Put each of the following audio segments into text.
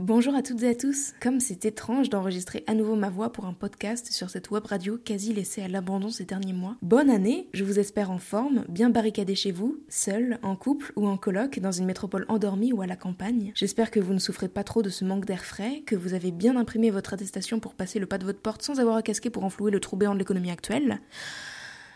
Bonjour à toutes et à tous. Comme c'est étrange d'enregistrer à nouveau ma voix pour un podcast sur cette web radio quasi laissée à l'abandon ces derniers mois, bonne année, je vous espère en forme, bien barricadé chez vous, seul, en couple ou en coloc, dans une métropole endormie ou à la campagne. J'espère que vous ne souffrez pas trop de ce manque d'air frais, que vous avez bien imprimé votre attestation pour passer le pas de votre porte sans avoir à casquer pour enflouer le trou béant de l'économie actuelle.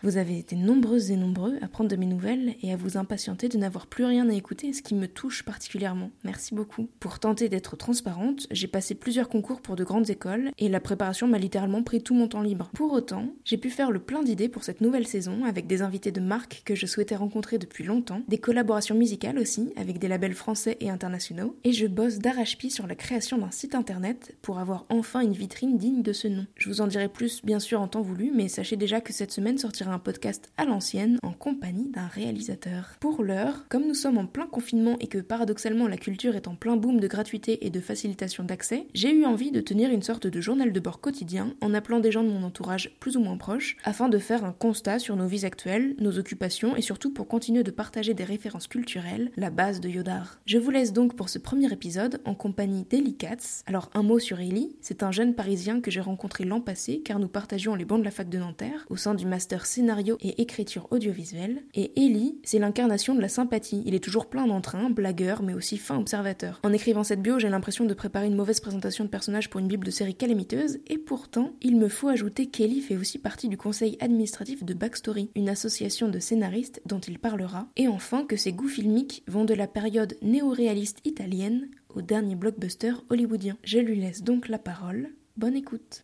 Vous avez été nombreuses et nombreux à prendre de mes nouvelles et à vous impatienter de n'avoir plus rien à écouter, ce qui me touche particulièrement. Merci beaucoup. Pour tenter d'être transparente, j'ai passé plusieurs concours pour de grandes écoles et la préparation m'a littéralement pris tout mon temps libre. Pour autant, j'ai pu faire le plein d'idées pour cette nouvelle saison avec des invités de marque que je souhaitais rencontrer depuis longtemps, des collaborations musicales aussi avec des labels français et internationaux, et je bosse d'arrache-pied sur la création d'un site internet pour avoir enfin une vitrine digne de ce nom. Je vous en dirai plus bien sûr en temps voulu, mais sachez déjà que cette semaine sortira un podcast à l'ancienne en compagnie d'un réalisateur. Pour l'heure, comme nous sommes en plein confinement et que paradoxalement la culture est en plein boom de gratuité et de facilitation d'accès, j'ai eu envie de tenir une sorte de journal de bord quotidien en appelant des gens de mon entourage plus ou moins proches afin de faire un constat sur nos vies actuelles, nos occupations et surtout pour continuer de partager des références culturelles, la base de Yodar. Je vous laisse donc pour ce premier épisode en compagnie d'Eli Katz. Alors un mot sur Eli, c'est un jeune parisien que j'ai rencontré l'an passé car nous partagions les bancs de la fac de Nanterre au sein du master scénario et écriture audiovisuelle. Et Eli, c'est l'incarnation de la sympathie. Il est toujours plein d'entrain, blagueur, mais aussi fin observateur. En écrivant cette bio, j'ai l'impression de préparer une mauvaise présentation de personnage pour une bible de série calamiteuse, et pourtant, il me faut ajouter qu'Eli fait aussi partie du conseil administratif de Backstory, une association de scénaristes dont il parlera, et enfin que ses goûts filmiques vont de la période néo-réaliste italienne au dernier blockbuster hollywoodien. Je lui laisse donc la parole. Bonne écoute.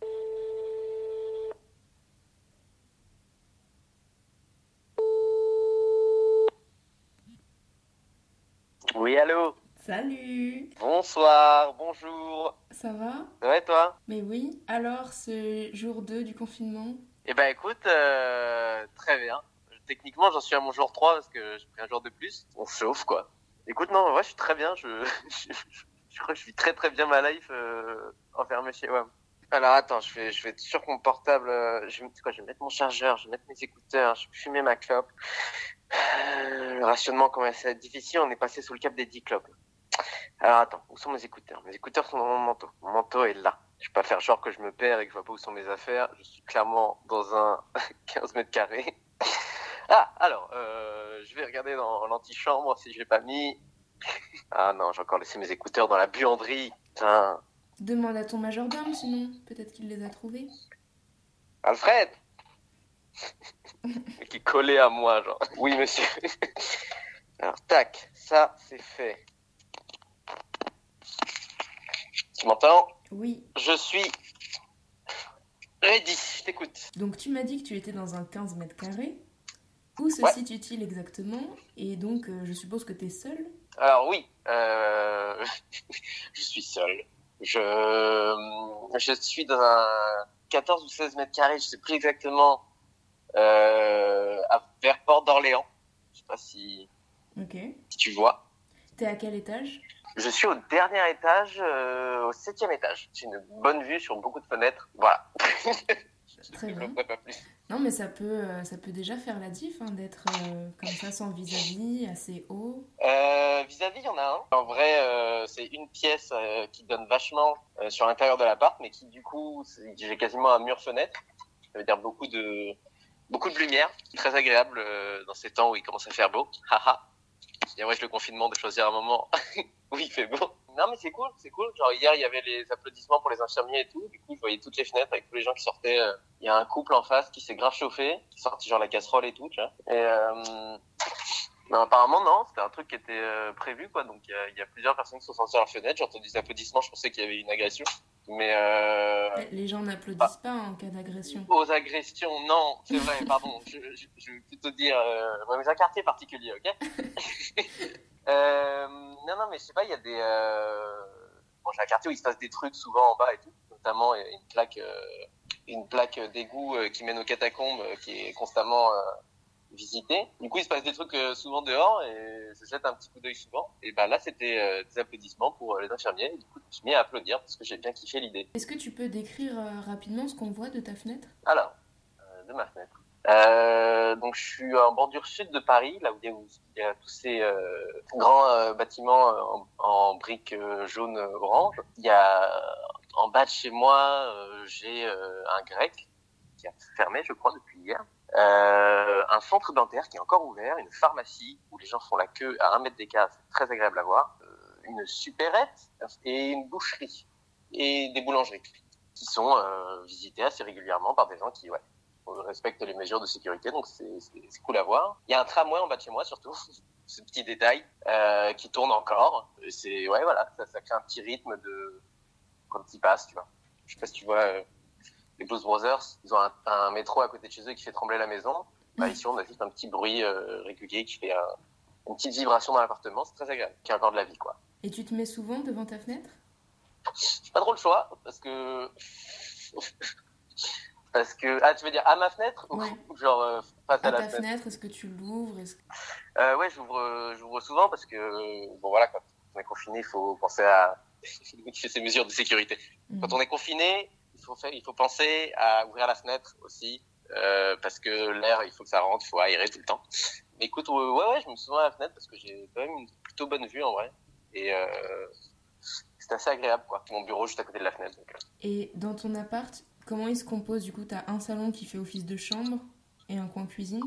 Oui, allô Salut Bonsoir, bonjour. Ça va? Ouais, toi? Mais oui, alors ce jour 2 du confinement? Eh ben écoute, euh, très bien. Techniquement, j'en suis à mon jour 3 parce que j'ai pris un jour de plus. On chauffe, quoi. Écoute, non, ouais, je suis très bien. Je, je, je crois que je suis très très bien ma life euh, enfermé chez WAM. Alors attends, je vais, je être sur mon portable. euh, je, vais, quoi, je vais mettre mon chargeur, je vais mettre mes écouteurs, je vais fumer ma clope. Euh, Le rationnement commence à être difficile, on est passé sous le cap des 10 clopes. Alors attends, où sont mes écouteurs? Mes écouteurs sont dans mon manteau. Mon manteau est là. Je vais pas faire genre que je me perds et que je vois pas où sont mes affaires. Je suis clairement dans un 15 mètres carrés. Ah, alors, euh, je vais regarder dans l'antichambre si j'ai pas mis. Ah non, j'ai encore laissé mes écouteurs dans la buanderie. Putain. Demande à ton majordome sinon, peut-être qu'il les a trouvés. Alfred Qui est collé à moi, genre. Oui, monsieur. Alors, tac, ça, c'est fait. Tu m'entends? Oui, Je suis ready, je t'écoute. donc tu m'as dit que tu étais dans un 15 mètres carrés. Où se Ouais. situe-t-il exactement? Et donc euh, je suppose que t'es seul? Alors oui, euh, je suis seul. Je, je suis dans un 14 ou 16 mètres carrés, je sais plus exactement, euh, à, vers Port d'Orléans. Je sais pas si, Ok. si tu vois. T'es à quel étage? Je suis au dernier étage, euh, au septième étage. J'ai une bonne vue sur beaucoup de fenêtres. Voilà. Très Je ne pas plus. Non mais ça peut, euh, ça peut déjà faire la diff hein, d'être euh, comme ça sans vis-à-vis, assez haut. Euh, Vis-à-vis, il y en a un. En vrai, c'est une pièce qui donne vachement sur l'intérieur de l'appart, mais qui du coup, j'ai quasiment un mur fenêtre. Ça veut dire beaucoup de beaucoup de lumière, très agréable dans ces temps où il commence à faire beau. Haha. Et ouais, le confinement de choisir un moment où il fait beau. Non mais c'est cool, c'est cool. Genre hier il y avait les applaudissements pour les infirmiers et tout. Du coup je voyais toutes les fenêtres avec tous les gens qui sortaient. euh. Il y a un couple en face qui s'est grave chauffé, qui sortit genre la casserole et tout. Tu vois. Et euh, non, apparemment, non, c'était un truc qui était euh, prévu, quoi. Donc, il y a- il y, a plusieurs personnes qui sont sorties à la fenêtre. J'ai entendu des applaudissements, je pensais qu'il y avait une agression. Mais euh, Les gens n'applaudissent pas en cas d'agression. aux agressions, non, c'est vrai, pardon. je, je, je vais plutôt dire, mais un quartier particulier, ok? Euh, Non, non, mais je sais pas, il y a des. Euh... Bon, j'ai un quartier où il se passe des trucs souvent en bas et tout. Notamment, a une plaque, euh, une plaque d'égout euh, qui mène aux catacombes euh, qui est constamment euh, visitée. Du coup, il se passe des trucs euh, souvent dehors et je jette un petit coup d'œil souvent. Et ben là, c'était euh, des applaudissements pour euh, les infirmiers. Et du coup, je me suis mis à applaudir parce que j'ai bien kiffé l'idée. Est-ce que tu peux décrire euh, rapidement ce qu'on voit de ta fenêtre? Alors, euh, de ma fenêtre. Euh, donc je suis en bordure sud de Paris, là où il y a, tous ces euh, grands euh, bâtiments en, en briques euh, jaunes orange. Il y a en bas de chez moi, euh, j'ai euh, un grec qui a fermé, je crois, depuis hier. Euh, un centre dentaire qui est encore ouvert, une pharmacie où les gens font la queue à un mètre d'écart, c'est très agréable à voir, euh, une supérette et une boucherie et des boulangeries qui sont euh, visitées assez régulièrement par des gens qui ouais, respectent les mesures de sécurité, donc c'est cool à voir. Il y a un tramway en bas de chez moi surtout, ce petit détail euh, qui tourne encore. C'est ouais voilà, ça, ça crée un petit rythme de quand il passe, tu vois. Je sais pas si tu vois euh, les Blues Brothers, ils ont un, un métro à côté de chez eux qui fait trembler la maison. Bah, ici, on a juste un petit bruit euh, régulier qui fait un- une petite vibration dans l'appartement. C'est très agréable. Qui a encore de la vie, quoi. Et tu te mets souvent devant ta fenêtre? J'ai pas trop le choix parce que parce que ah tu veux dire à ma fenêtre ou Ouais. genre euh, face à, À la ta fenêtre? fenêtre, est-ce que tu l'ouvres? Euh, ouais, j'ouvre euh, j'ouvre souvent parce que bon voilà quand on est confiné, il faut penser à ses mesures de sécurité. Mhm. Quand on est confiné, il faut faire, il faut penser à ouvrir la fenêtre aussi, euh, parce que l'air, il faut que ça rentre, il faut aérer tout le temps. Mais écoute, ouais, ouais, je me souvent à la fenêtre parce que j'ai quand même une plutôt bonne vue en vrai, et euh, c'est assez agréable quoi. Mon bureau juste à côté de la fenêtre. Donc, euh. Et dans ton appart, comment il se compose Du coup, t'as un salon qui fait office de chambre et un coin cuisine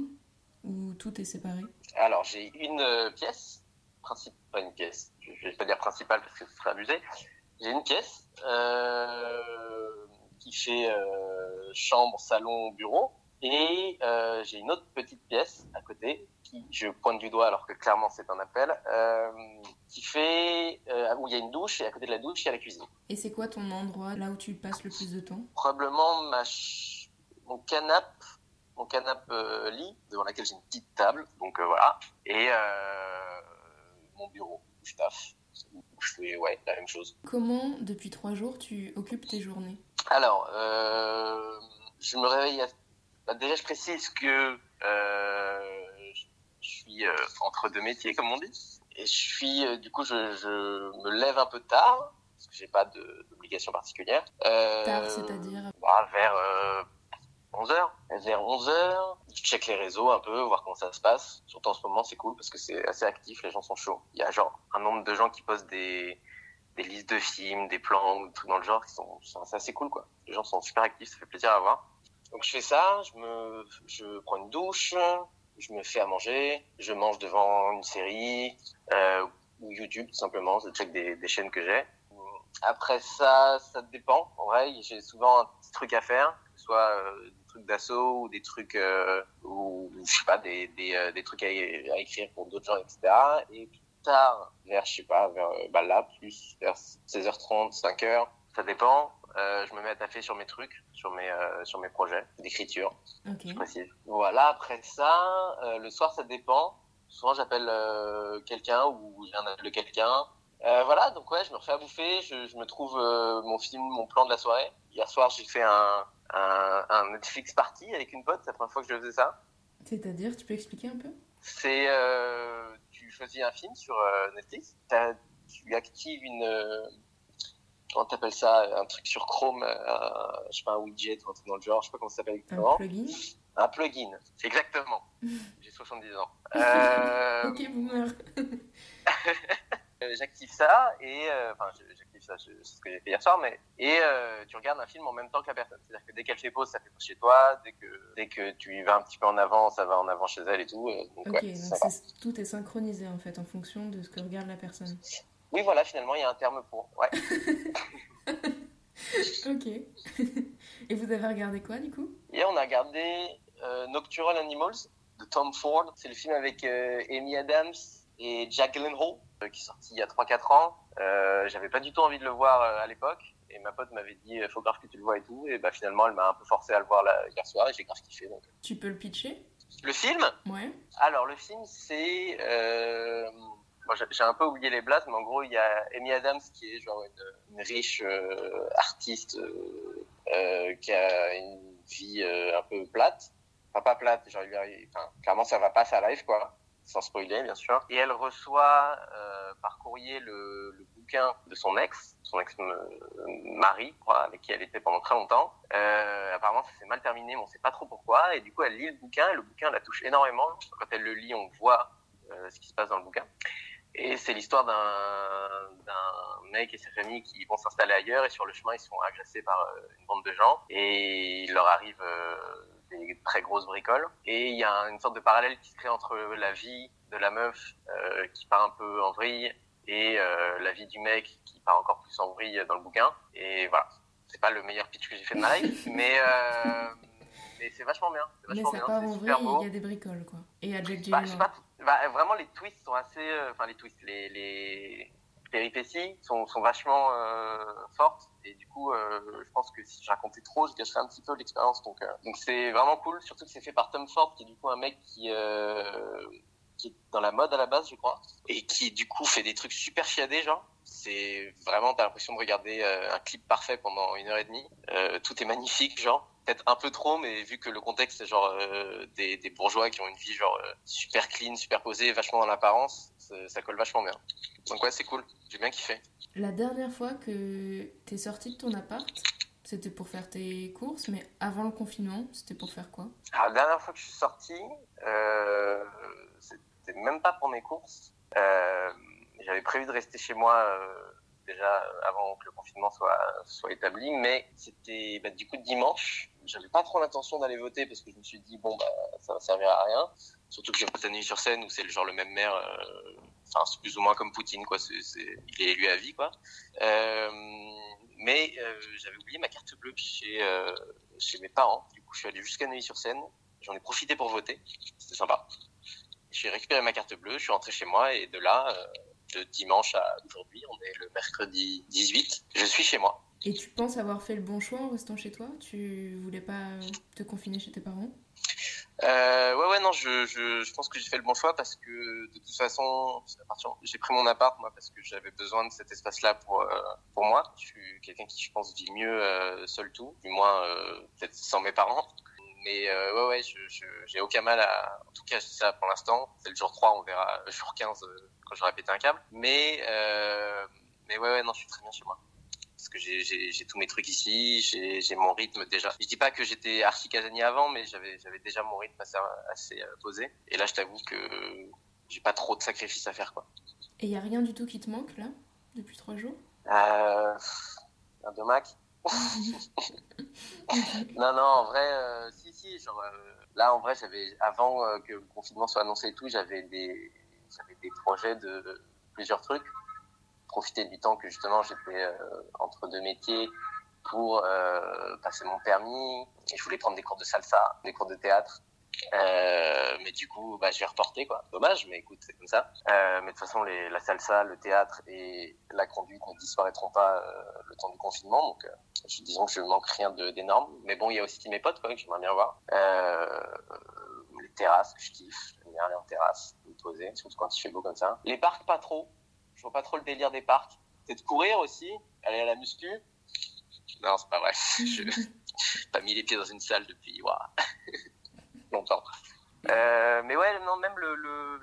Ou tout est séparé? Alors j'ai une euh, pièce principale, pas une pièce, je je vais pas dire principale parce que ce serait abusé. J'ai une pièce euh, qui fait euh, chambre, salon, bureau. Et j'ai une autre petite pièce à côté qui je pointe du doigt alors que clairement c'est un appel euh, qui fait euh, où il y a une douche et à côté de la douche il y a la cuisine. Et c'est quoi ton endroit là où tu passes le plus de temps? Probablement ma ch- mon canapé mon canapé euh, lit devant laquelle j'ai une petite table donc euh, voilà et mon bureau où je taffe où je fais ouais la même chose. Comment, depuis trois jours, tu occupes tes journées? Alors, je me réveille. À... bah, déjà, je précise que euh, euh, entre deux métiers, comme on dit. Et je suis, euh, du coup, je, je me lève un peu tard, parce que j'ai pas d'obligation particulière. Euh, Tard, c'est-à-dire? bah, Vers euh, 11h. Vers 11h, je check les réseaux un peu, voir comment ça se passe. Surtout en ce moment, c'est cool, parce que c'est assez actif, les gens sont chauds. Il y a genre un nombre de gens qui postent des des listes de films, des plans, des trucs dans le genre qui sont, sont- c'est assez cool quoi. Les gens sont super actifs, ça fait plaisir à voir. Donc je fais ça, je me, je prends une douche, je me fais à manger, je mange devant une série euh, ou YouTube tout simplement, je check des, des chaînes que j'ai. Après ça, ça dépend. En vrai, j'ai souvent un petit truc à faire, que ce soit euh, des trucs d'assaut ou des trucs euh, ou je sais pas des des, euh, des trucs à, à écrire pour d'autres gens, etc. Et plus tard, vers je sais pas, vers euh, bah là plus vers 16h30, 5h, ça dépend. Euh, je me mets à taffer sur mes trucs, sur mes euh, sur mes projets d'écriture Ok. je précise. Voilà, après ça, euh, le soir, ça dépend. Souvent, j'appelle quelqu'un ou j'ai un appel de quelqu'un. Voilà, donc ouais, je me refais à bouffer, je, je me trouve mon film, mon plan de la soirée. Hier soir, j'ai fait un, un, un Netflix party avec une pote, c'est la première fois que je faisais ça. C'est-à-dire, tu peux expliquer un peu? C'est, tu choisis un film sur Netflix, tu actives une, comment t'appelles ça, un truc sur Chrome, euh, je sais pas, un widget ou un truc dans le genre, je sais pas comment ça s'appelle Un exactement. plugin Un plugin, exactement. J'ai 70 ans. Euh, Ok, boomer. euh, j'active ça et euh, enfin j'active ça, c'est ce que j'ai fait hier soir, mais et euh, tu regardes un film en même temps que la personne. C'est-à-dire que dès qu'elle fait pause, ça fait pause chez toi. Dès que dès que tu vas un petit peu en avant, ça va en avant chez elle et tout. euh, donc, Ok, ouais, donc c'est c'est- tout est synchronisé en fait en fonction de ce que regarde la personne. Oui, voilà, finalement, il y a un terme pour. Ouais. Ok. Et vous avez regardé quoi du coup? Et on a regardé euh, Nocturnal Animals de Tom Ford. C'est le film avec euh, Amy Adams et Jack Gyllenhaal euh, qui est sorti il y a 3-4 ans. Euh, J'avais pas du tout envie de le voir à l'époque. Et ma pote m'avait dit, faut grave que tu le vois et tout. Et bah finalement, elle m'a un peu forcé à le voir là, hier soir et j'ai grave kiffé. Donc. Tu peux le pitcher? Le film? Ouais. Alors, le film, c'est... Bon, j'ai- un peu oublié les blagues, mais en gros, il y a Amy Adams qui est une, riche euh, artiste euh, euh, qui a une vie un peu plate. Enfin, pas plate, genre, il enfin, clairement, ça va pas sa life, quoi. Sans spoiler, bien sûr. Et elle reçoit par courrier le, bouquin de son ex, son ex-mari, avec qui elle était pendant très longtemps. Apparemment, ça s'est mal terminé, mais on sait pas trop pourquoi. Et du coup, elle lit le bouquin, et le bouquin la touche énormément. Quand elle le lit, on voit ce qui se passe dans le bouquin. Et c'est l'histoire d'un mec et sa famille qui vont s'installer ailleurs, et sur le chemin, ils sont agressés par euh, une bande de gens, et il leur arrive euh, des très grosses bricoles. Et il y a une sorte de parallèle qui se crée entre la vie de la meuf euh, qui part un peu en vrille et euh, la vie du mec qui part encore plus en vrille dans le bouquin. Et voilà, c'est pas le meilleur pitch que j'ai fait de ma life, mais, euh, mais c'est vachement bien. Mais Vachement ça bien, part c'est en vrille, il y a des bricoles, quoi. Et à Jack Bah, je sais Gyllenhaal. pas, bah, vraiment les twists sont assez, euh, enfin les twists, les, péripéties sont, vachement euh, fortes. Et du coup euh, je pense que si je racontais trop je gâcherais un petit peu l'expérience. Donc donc c'est vraiment cool. Surtout que c'est fait par Tom Ford qui est du coup un mec qui est dans la mode à la base je crois. Et qui du coup fait des trucs super chiadés genre. C'est vraiment t'as l'impression de regarder un clip parfait pendant une heure et demie. Tout est magnifique genre peut-être un peu trop, mais vu que le contexte c'est genre euh, des, des bourgeois qui ont une vie genre euh, super clean, super posée, vachement dans l'apparence, ça, colle vachement bien. Donc ouais, c'est cool, j'ai bien kiffé. La dernière fois que t'es sorti de ton appart, c'était pour faire tes courses, mais avant le confinement, c'était pour faire quoi? Alors, la dernière fois que je suis sorti, euh, c'était même pas pour mes courses. J'avais prévu de rester chez moi déjà avant que le confinement soit, soit établi, mais c'était bah, du coup dimanche. J'avais pas trop l'intention d'aller voter parce que je me suis dit bon bah ça va servir à rien. Surtout que j'ai voté à Neuilly-sur-Seine où c'est le genre le même maire. euh, Enfin c'est plus ou moins comme Poutine quoi. Il est élu à vie quoi. Euh, mais euh, j'avais oublié ma carte bleue chez euh, chez mes parents. Du coup je suis allé jusqu'à Neuilly-sur-Seine. J'en ai profité pour voter. C'était sympa. J'ai récupéré ma carte bleue, je suis rentré chez moi et de là, euh, de dimanche à aujourd'hui, on est le mercredi 18, je suis chez moi. Et tu penses avoir fait le bon choix en restant chez toi? Tu voulais pas te confiner chez tes parents? Euh, ouais, ouais, non, je, je, je pense que j'ai fait le bon choix parce que de toute façon, j'ai pris mon appart, moi, parce que j'avais besoin de cet espace-là pour, euh, pour moi. Je suis quelqu'un qui, je pense, vit mieux euh, seul tout, du moins euh, peut-être sans mes parents. Mais euh, ouais, ouais, je, je, j'ai aucun mal à... En tout cas, c'est ça pour l'instant. C'est le jour 3, on verra le jour 15 euh, quand j'aurai pété un câble. Mais, euh, mais ouais, ouais, non, je suis très bien chez moi. Parce que j'ai, j'ai, j'ai tous mes trucs ici, j'ai, j'ai mon rythme déjà. Je dis pas que j'étais archi casanier avant, mais j'avais, j'avais déjà mon rythme assez, assez posé. Et là, je t'avoue que j'ai pas trop de sacrifices à faire, quoi. Et y a rien du tout qui te manque là depuis trois jours? Un de Mac. non, non, en vrai, euh, si, si, genre, euh, là, en vrai, j'avais, avant euh, que le confinement soit annoncé et tout, j'avais des, j'avais des projets de, plusieurs trucs. Profiter du temps que justement j'étais entre deux métiers pour passer mon permis. Et je voulais prendre des cours de salsa, des cours de théâtre. Euh, mais du coup, bah, j'ai reporté, quoi. Dommage, mais écoute, c'est comme ça. Euh, mais de toute façon, les, la salsa, le théâtre et la conduite ne disparaîtront pas euh, le temps du confinement. Donc, euh, je, disons que je manque rien de- d'énorme. Mais bon, il y a aussi mes potes, quoi, que j'aimerais bien voir. Euh, les terrasses, que je kiffe. J'aime bien aller en terrasse, me poser, surtout quand il fait beau comme ça. Les parcs, pas trop. Je vois pas trop le délire des parcs. Peut-être courir aussi, aller à la muscu. Non, c'est pas vrai. Je pas mis les pieds dans une salle depuis longtemps. Euh, mais ouais, non, même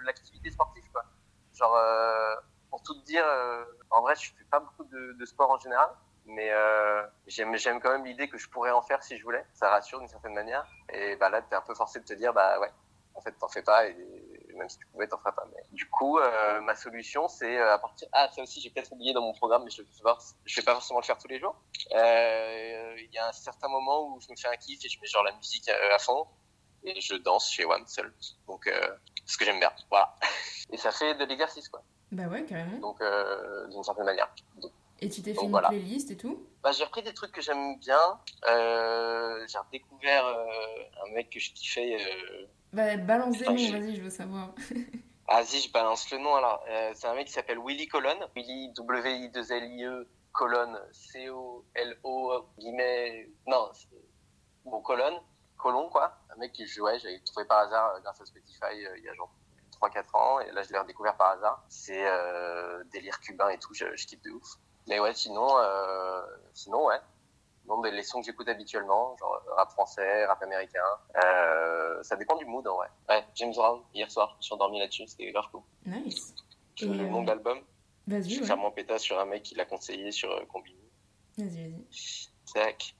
l'activité sportive, quoi. Genre, euh, pour tout te dire, euh, en vrai, je fais pas beaucoup de, sport en général, mais j'aime, quand même l'idée que je pourrais en faire si je voulais. Ça rassure d'une certaine manière. Et bah là, t'es un peu forcé de te dire, bah ouais, en fait, t'en fais pas, et même si tu pouvais, t'en ferais pas. Mais du coup, ma solution, c'est à partir. Ah, ça aussi, j'ai peut-être oublié dans mon programme, mais je je vais pas forcément le faire tous les jours. Il y a un certain moment où je me fais un kiff et je mets genre la musique à fond et je danse chez One seul. Donc, euh, ce que j'aime bien. Voilà. Et ça fait de l'exercice, quoi. Bah ouais, carrément. Donc, euh, d'une certaine manière. Donc, Et tu t'es fait une voilà. playlist et tout? Bah, j'ai repris des trucs que j'aime bien. Euh, j'ai redécouvert un mec que je kiffais. Bah balance des noms, vas-y, je veux savoir. Ah, si, je balance le nom alors. C'est un mec qui s'appelle Willy Colon. Willy, W-I-2-L-I-E, colonne, C-O-L-O, guillemets. Non, c'est- bon, colonne, colon, quoi. Un mec que ouais, j'avais trouvé par hasard euh, grâce à Spotify euh, il y a genre 3-4 ans. Et là, je l'ai redécouvert par hasard. C'est euh, délire cubain et tout, je, je kiffe de ouf. Mais ouais, sinon, euh, sinon, ouais. Non, mais les sons que j'écoute habituellement, genre rap français, rap américain, euh, ça dépend du mood en vrai. Ouais, James Brown, hier soir, je suis endormi là-dessus, c'était grave cool. Nice. Veux le nom de l'album Vas-y, Je vais faire mon pétasse sur un mec qui l'a conseillé sur euh, Combini. Vas-y, vas-y.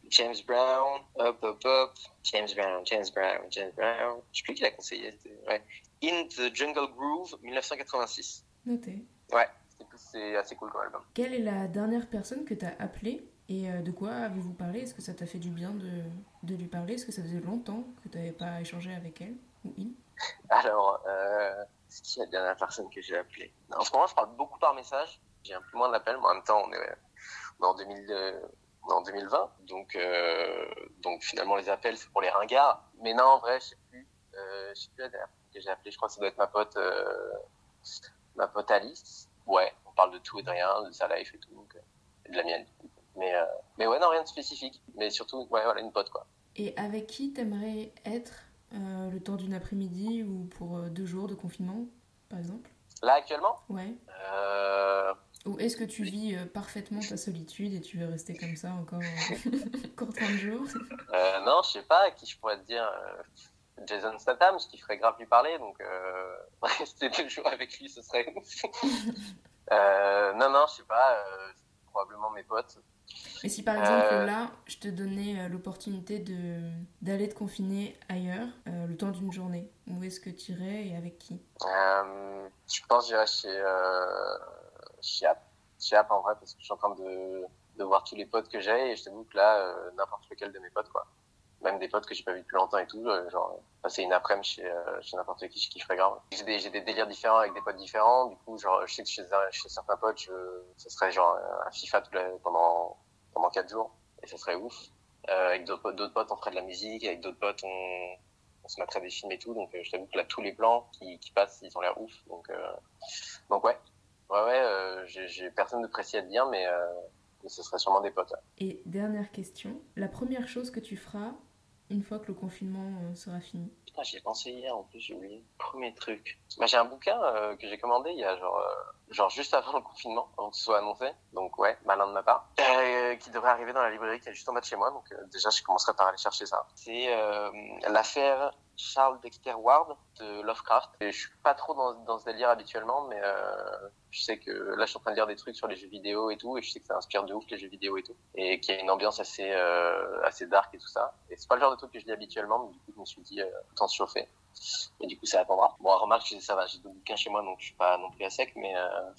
James Brown, hop, hop, hop. James Brown, James Brown, James Brown. Je sais plus qui l'a conseillé. Ouais. In the Jungle Groove, 1986. Noté. Ouais, c'est- assez cool comme album. Quelle est la dernière personne que t'as appelée et euh, de quoi avez-vous parlé? Est-ce que ça t'a fait du bien de, de lui parler? Est-ce que ça faisait longtemps que t'avais pas échangé avec elle ou il? Alors, euh, c'est qui la dernière personne que j'ai appelée? En ce moment, je parle beaucoup par message. J'ai un peu moins d'appels, mais en même temps, on est, on est en, 2000, euh, on est en 2020. Donc, euh, donc finalement, les appels, c'est pour les ringards. Mais non, en vrai, je sais plus. Euh, je sais plus la dernière que j'ai appelée. Je crois que ça doit être ma pote, euh, ma pote Alice. Ouais, on parle de tout et de rien, de sa life et tout, donc, euh, et de la mienne. Mais, mais ouais, non, rien de spécifique. Mais surtout, ouais, voilà, une pote, quoi. Et avec qui t'aimerais être le temps d'une après-midi ou pour deux jours de confinement, par exemple? Là, actuellement, Ouais. euh, Ou est-ce que tu vis euh, parfaitement ta solitude et tu veux rester comme ça encore, euh, encore 30 jours? Euh, non, je sais pas, qui je pourrais te dire. Jason Statham, ce qui ferait grave lui parler, donc euh, rester deux jours avec lui, ce serait euh, non, non, je sais pas, probablement mes potes. Et si par exemple là, je te donnais l'opportunité de d'aller te confiner ailleurs le temps d'une journée, où est-ce que tu irais et avec qui? Je pense que j'irai chez, Chez App en vrai, parce que je suis en train de, de voir tous les potes que j'ai, et je t'avoue que là, euh, n'importe lequel de mes potes, quoi. Même des potes que j'ai pas vu depuis longtemps et tout, euh, genre passer une après-midi chez, euh, chez n'importe qui, je kifferais grave. J'ai des, j'ai des délires différents avec des potes différents, du coup, genre, je sais que chez, chez certains potes, je, ce serait genre un FIFA pendant, pendant quatre jours, et ça serait ouf. Euh, avec d'autres potes, on ferait de la musique, avec d'autres potes, on, on se mettrait des films et tout, donc euh, je t'avoue que là, tous les plans qui, qui passent, ils ont l'air ouf, donc, euh, donc ouais. Ouais, ouais, euh, j'ai, personne de précis à te dire, mais, euh, mais ce serait sûrement des potes. Et dernière question, la première chose que tu feras une fois que le confinement euh, sera fini? Putain, j'y ai pensé hier en plus, j'ai oublié. Premier truc. Bah, j'ai un bouquin euh, que j'ai commandé il y a genre, euh, genre juste avant le confinement, avant que ce soit annoncé. Donc ouais, malin de ma part. Euh, qui devrait arriver dans la librairie qui est juste en bas de chez moi. Donc euh, déjà, je commencerai par aller chercher ça. C'est euh, l'affaire Charles Dexter Ward de Lovecraft. Et je suis pas trop dans, dans ce délire habituellement, mais euh, je sais que là, je suis en train de lire des trucs sur les jeux vidéo et tout, et je sais que ça inspire de ouf les jeux vidéo et tout, et qu'il y a une ambiance assez euh, assez dark et tout ça. Et c'est pas le genre de truc que je lis habituellement, mais du coup, je me suis dit euh, autant se chauffer. Et du coup, ça attendra. Bon, remarque, ça va, j'ai deux bouquins chez moi, donc je suis pas non plus à sec, mais euh,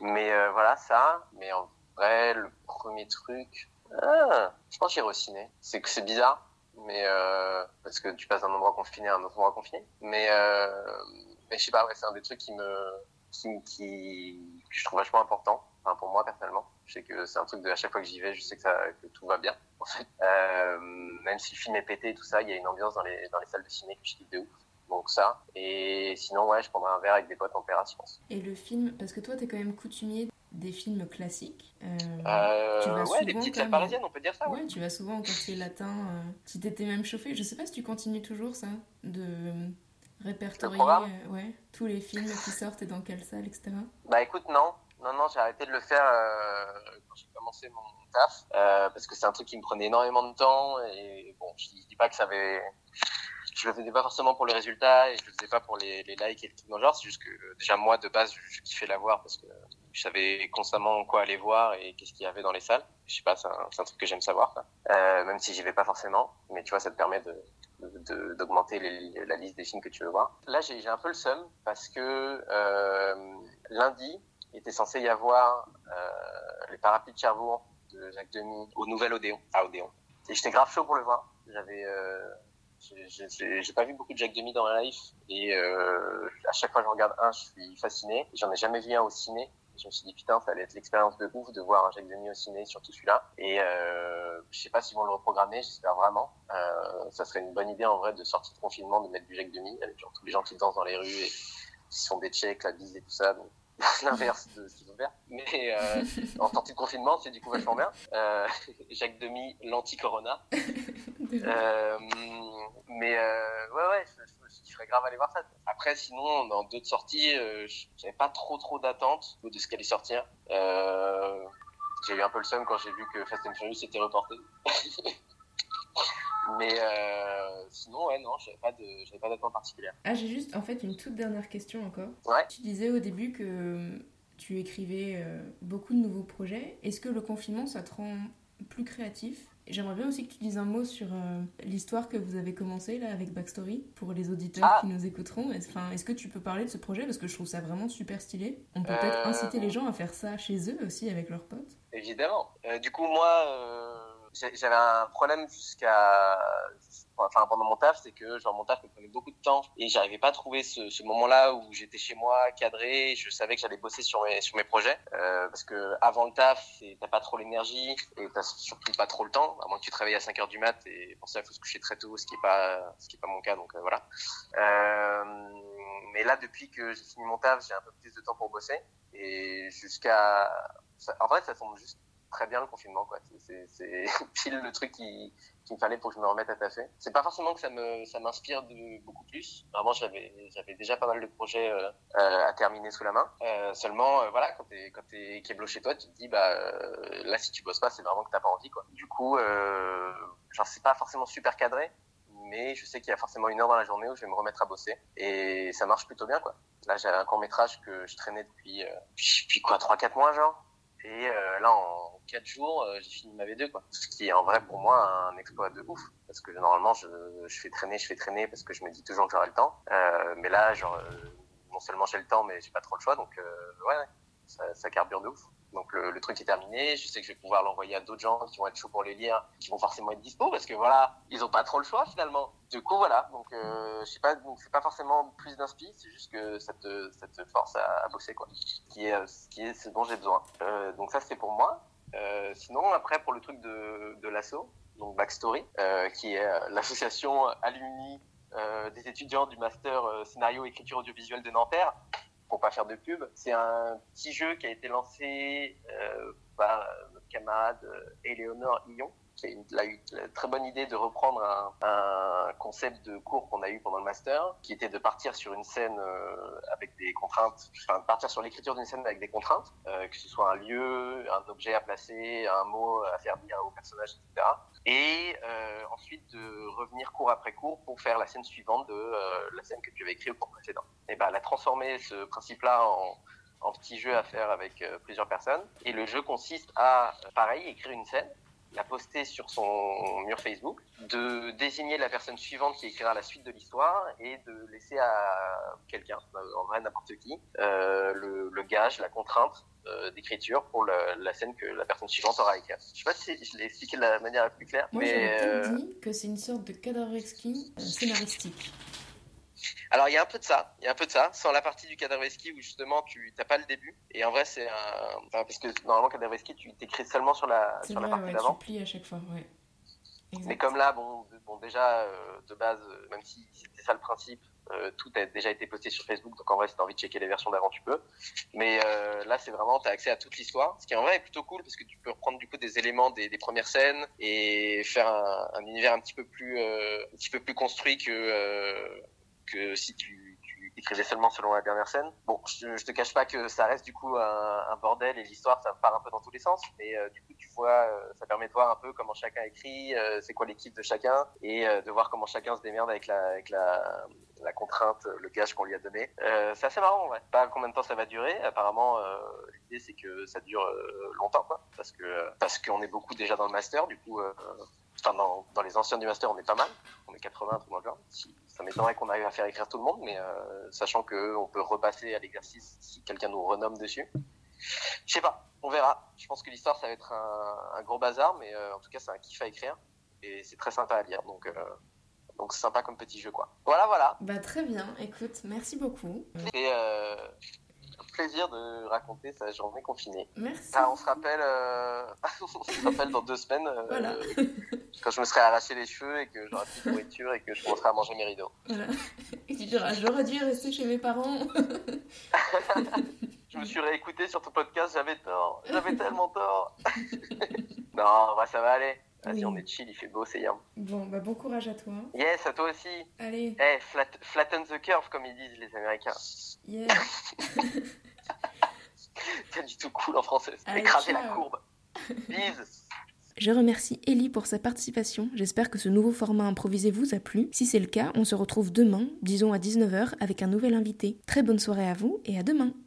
mais euh, voilà ça. Mais en vrai, le premier truc, ah, je pense j'irai au ciné. C'est que c'est bizarre, mais euh, parce que tu passes d'un endroit confiné à un autre endroit confiné. Mais mais je sais pas, ouais, c'est un des trucs qui me qui, qui que je trouve vachement important. Enfin, pour moi personnellement, je sais que c'est un truc de à chaque fois que j'y vais, je sais que ça que tout va bien. En fait, euh, même si le film est pété et tout ça, il y a une ambiance dans les dans les salles de ciné que je kiffe de ouf. Donc ça. Et sinon, ouais, je prendrai un verre avec des potes en terrasse, je pense. Et le film, parce que toi t'es quand même coutumier des films classiques. euh, Euh, tu vas ouais, souvent des petites salles parisiennes, on peut dire ça. Ouais. Ouais, tu vas souvent au quartier latin. euh, si t'étais même chauffé, je sais pas si tu continues toujours ça, de répertorier euh, ouais, tous les films qui sortent et dans quelle salle, etc. Bah écoute, non. Non, non, j'ai arrêté de le faire euh, quand j'ai commencé mon taf, euh, parce que c'est un truc qui me prenait énormément de temps, et bon, je, je dis pas que ça avait... Je le faisais pas forcément pour les résultats, et je le faisais pas pour les, les likes et le truc dans le genre, c'est juste que déjà moi, de base, je, je kiffais la voir, parce que je savais constamment quoi aller voir et qu'est-ce qu'il y avait dans les salles. Je sais pas, c'est un, truc que j'aime savoir. Euh, même si j'y vais pas forcément, mais tu vois, ça te permet de- d'augmenter la liste des films que tu veux voir. Là, j'ai un peu le seum parce que euh, lundi, était censé y avoir euh, les parapluies de Cherbourg de Jacques Demy au Nouvel Odéon, à Odéon. Et j'étais grave chaud pour le voir. J'avais, euh, j'ai pas vu beaucoup de Jacques Demy dans ma life et euh, à chaque fois que je regarde un, je suis fasciné. J'en ai jamais vu un au ciné. Je me suis dit putain, ça allait être l'expérience de ouf de voir un Jacques Demy au ciné, surtout celui-là. Et euh, je sais pas s'ils vont le reprogrammer, j'espère vraiment. Euh, ça serait une bonne idée en vrai de sortir de confinement, de mettre du Jacques Demy avec genre tous les gens qui dansent dans les rues et qui se font des checks, la bise et tout ça. L'inverse de ce qu'ils vont faire. Mais euh, en sortie de confinement, c'est du coup vachement bien. Jacques Demy, l'anti-corona. Euh, mais euh, ouais, ouais, je, kifferais grave aller voir ça. Après, sinon, dans d'autres sorties, euh, j'avais pas trop trop d'attente de ce qu'elle allait sortir. Euh, j'ai eu un peu le seum quand j'ai vu que Fast and Furious était reporté. mais euh, sinon, ouais, non, j'avais pas de, j'avais pas d'attente particulière. Ah, j'ai juste en fait une toute dernière question encore. Ouais. Tu disais au début que tu écrivais beaucoup de nouveaux projets. Est-ce que le confinement, ça te rend plus créatif? J'aimerais bien aussi que tu dises un mot sur euh, l'histoire que vous avez commencé là avec Backstory pour les auditeurs Ah. qui nous écouteront. Est-ce enfin, est-ce que tu peux parler de ce projet? Parce que je trouve ça vraiment super stylé. On peut peut-être Euh, inciter les gens à faire ça chez eux aussi avec leurs potes. Évidemment. Euh, du coup, moi, j'avais un problème jusqu'à, enfin, pendant mon taf, c'est que genre mon taf me prenait beaucoup de temps et j'arrivais pas à trouver ce, ce moment-là où j'étais chez moi, cadré, je savais que j'allais bosser sur mes sur mes projets, euh, parce que avant le taf, t'as pas trop l'énergie et t'as surtout pas trop le temps, à moins que tu travailles à 5 heures du mat et pour ça il faut se coucher très tôt, ce qui est pas ce qui est pas mon cas, donc euh, voilà. Euh, mais là, depuis que j'ai fini mon taf, j'ai un peu plus de temps pour bosser et jusqu'à en vrai, ça tombe juste très bien le confinement. C'est- pile le truc qui, qu'il me fallait pour que je me remette à taffer. C'est pas forcément que ça me, ça m'inspire de beaucoup plus. Vraiment, j'avais, j'avais déjà pas mal de projets euh, euh, à terminer sous la main. Euh, seulement, voilà, quand t'es, quand t'es keblo chez toi, tu te dis, bah, là, si tu bosses pas, c'est vraiment que t'as pas envie, quoi. Du coup, genre, c'est pas forcément super cadré, mais je sais qu'il y a forcément une heure dans la journée où je vais me remettre à bosser et ça marche plutôt bien, quoi. Là, j'ai un court métrage que je traînais depuis, depuis quoi, 3-4 mois, genre. Et euh, là, en 4 jours, euh, j'ai fini ma V2, quoi. Ce qui est en vrai pour moi un exploit de ouf. Parce que normalement, je, je fais traîner, je fais traîner parce que je me dis toujours que j'aurai le temps. Euh, mais là, genre, euh, non seulement j'ai le temps, mais j'ai pas trop le choix. Donc, euh, ouais, ouais, ça, ça carbure de ouf. Donc, le, truc est terminé. Je sais que je vais pouvoir l'envoyer à d'autres gens qui vont être chauds pour les lire, qui vont forcément être dispo parce que voilà, ils ont pas trop le choix finalement. Du coup, voilà. Donc, euh, je sais pas, donc c'est pas forcément plus d'inspi, c'est juste que ça te, force à, à bosser, quoi. Ce qui est, ce dont j'ai besoin. Euh, donc, ça, c'est pour moi. Euh, sinon, après, pour le truc de, de l'assaut, donc Backstory, euh, qui est euh, l'association alumni euh, des étudiants du master euh, scénario écriture audiovisuelle de Nanterre, pour pas faire de pub. C'est un petit jeu qui a été lancé euh, par notre camarade euh, Éléonore Qui a eu la, très bonne idée de reprendre un, concept de cours qu'on a eu pendant le master, qui était de partir sur une scène euh, avec des contraintes, enfin de partir sur l'écriture d'une scène avec des contraintes, euh, que ce soit un lieu, un objet à placer, un mot à faire dire au personnage, etc. Et euh, ensuite de revenir cours après cours pour faire la scène suivante de la scène que tu avais écrite au cours précédent. Et ben, elle a transformé ce principe-là en, petit jeu à faire avec plusieurs personnes. Et le jeu consiste à, pareil, écrire une scène, la poster sur son mur Facebook, de désigner la personne suivante qui écrira la suite de l'histoire et de laisser à quelqu'un, euh, en vrai n'importe qui, euh, le, le gage, la contrainte euh, d'écriture pour la scène que la personne suivante aura écrite. Je sais pas si je l'ai expliqué de la manière la plus claire, Moi, mais dit que c'est une sorte de Kadavrevski euh, scénaristique. Alors il y a un peu de ça, il y a un peu de ça, sans la partie du Kadavrevski où justement tu t'as pas le début. Et en vrai c'est un, enfin, parce que normalement Kadavrevski tu t'écris seulement sur la sur la partie ouais, d'avant. tu plies à chaque fois, ouais. Exact. Mais comme là, bon, bon déjà euh, de base, euh, même si c'était ça le principe, euh, tout a déjà été posté sur Facebook. Donc en vrai, si t'as envie de checker les versions d'avant, tu peux. Mais euh, là, c'est vraiment t'as accès à toute l'histoire, ce qui en vrai est plutôt cool parce que tu peux reprendre du coup des éléments des, des premières scènes et faire un, un univers un petit peu plus un petit peu plus construit que que si tu, tu écrivais seulement selon la dernière scène. Bon, je, je te cache pas que ça reste du coup un, un bordel et l'histoire ça part un peu dans tous les sens, mais euh, du coup tu vois, euh, ça permet de voir un peu comment chacun écrit, euh, c'est quoi l'équipe de chacun et euh, de voir comment chacun se démerde avec la avec la la contrainte, le gage qu'on lui a donné. Euh, c'est assez marrant, ouais. Pas combien de temps ça va durer. Apparemment, euh, l'idée c'est que ça dure longtemps, quoi, parce que parce qu'on est beaucoup déjà dans le master, du coup. Enfin, dans, dans les anciens du master, on est pas mal. On est 80, tout dans le. Si, ça m'étonnerait qu'on arrive à faire écrire tout le monde, mais euh, sachant que on peut repasser à l'exercice si quelqu'un nous renomme dessus. Je sais pas, on verra. Je pense que l'histoire, ça va être un, un gros bazar, mais euh, en tout cas, c'est un kiff à écrire et c'est très sympa à lire. Donc, euh, donc c'est sympa comme petit jeu, quoi. Voilà, voilà. Bah très bien, écoute, merci beaucoup. Plaisir de raconter sa journée confinée. Merci. Ah, on se rappelle, euh, on se rappelle dans deux semaines, euh, Voilà. quand je me serai arraché les cheveux et que j'aurai plus de nourriture et que je commencerai à manger mes rideaux. Voilà. Et tu diras, j'aurais dû rester chez mes parents. Je me suis réécouté sur ton podcast, j'avais tort, j'avais tellement tort. non, bah, ça va aller. Vas-y, Oui. on est chill, il fait beau, c'est yam. Bon, bah bon courage à toi. Yes, à toi aussi. Allez, Eh, flat, flatten the curve, comme ils disent les Américains. yeah. C'est du tout cool en français. Allez, Écraser la courbe. Bise. Je remercie Ellie pour sa participation. J'espère que ce nouveau format improvisé vous a plu. Si c'est le cas, on se retrouve demain, disons à 19h, avec un nouvel invité. Très bonne soirée à vous et à demain.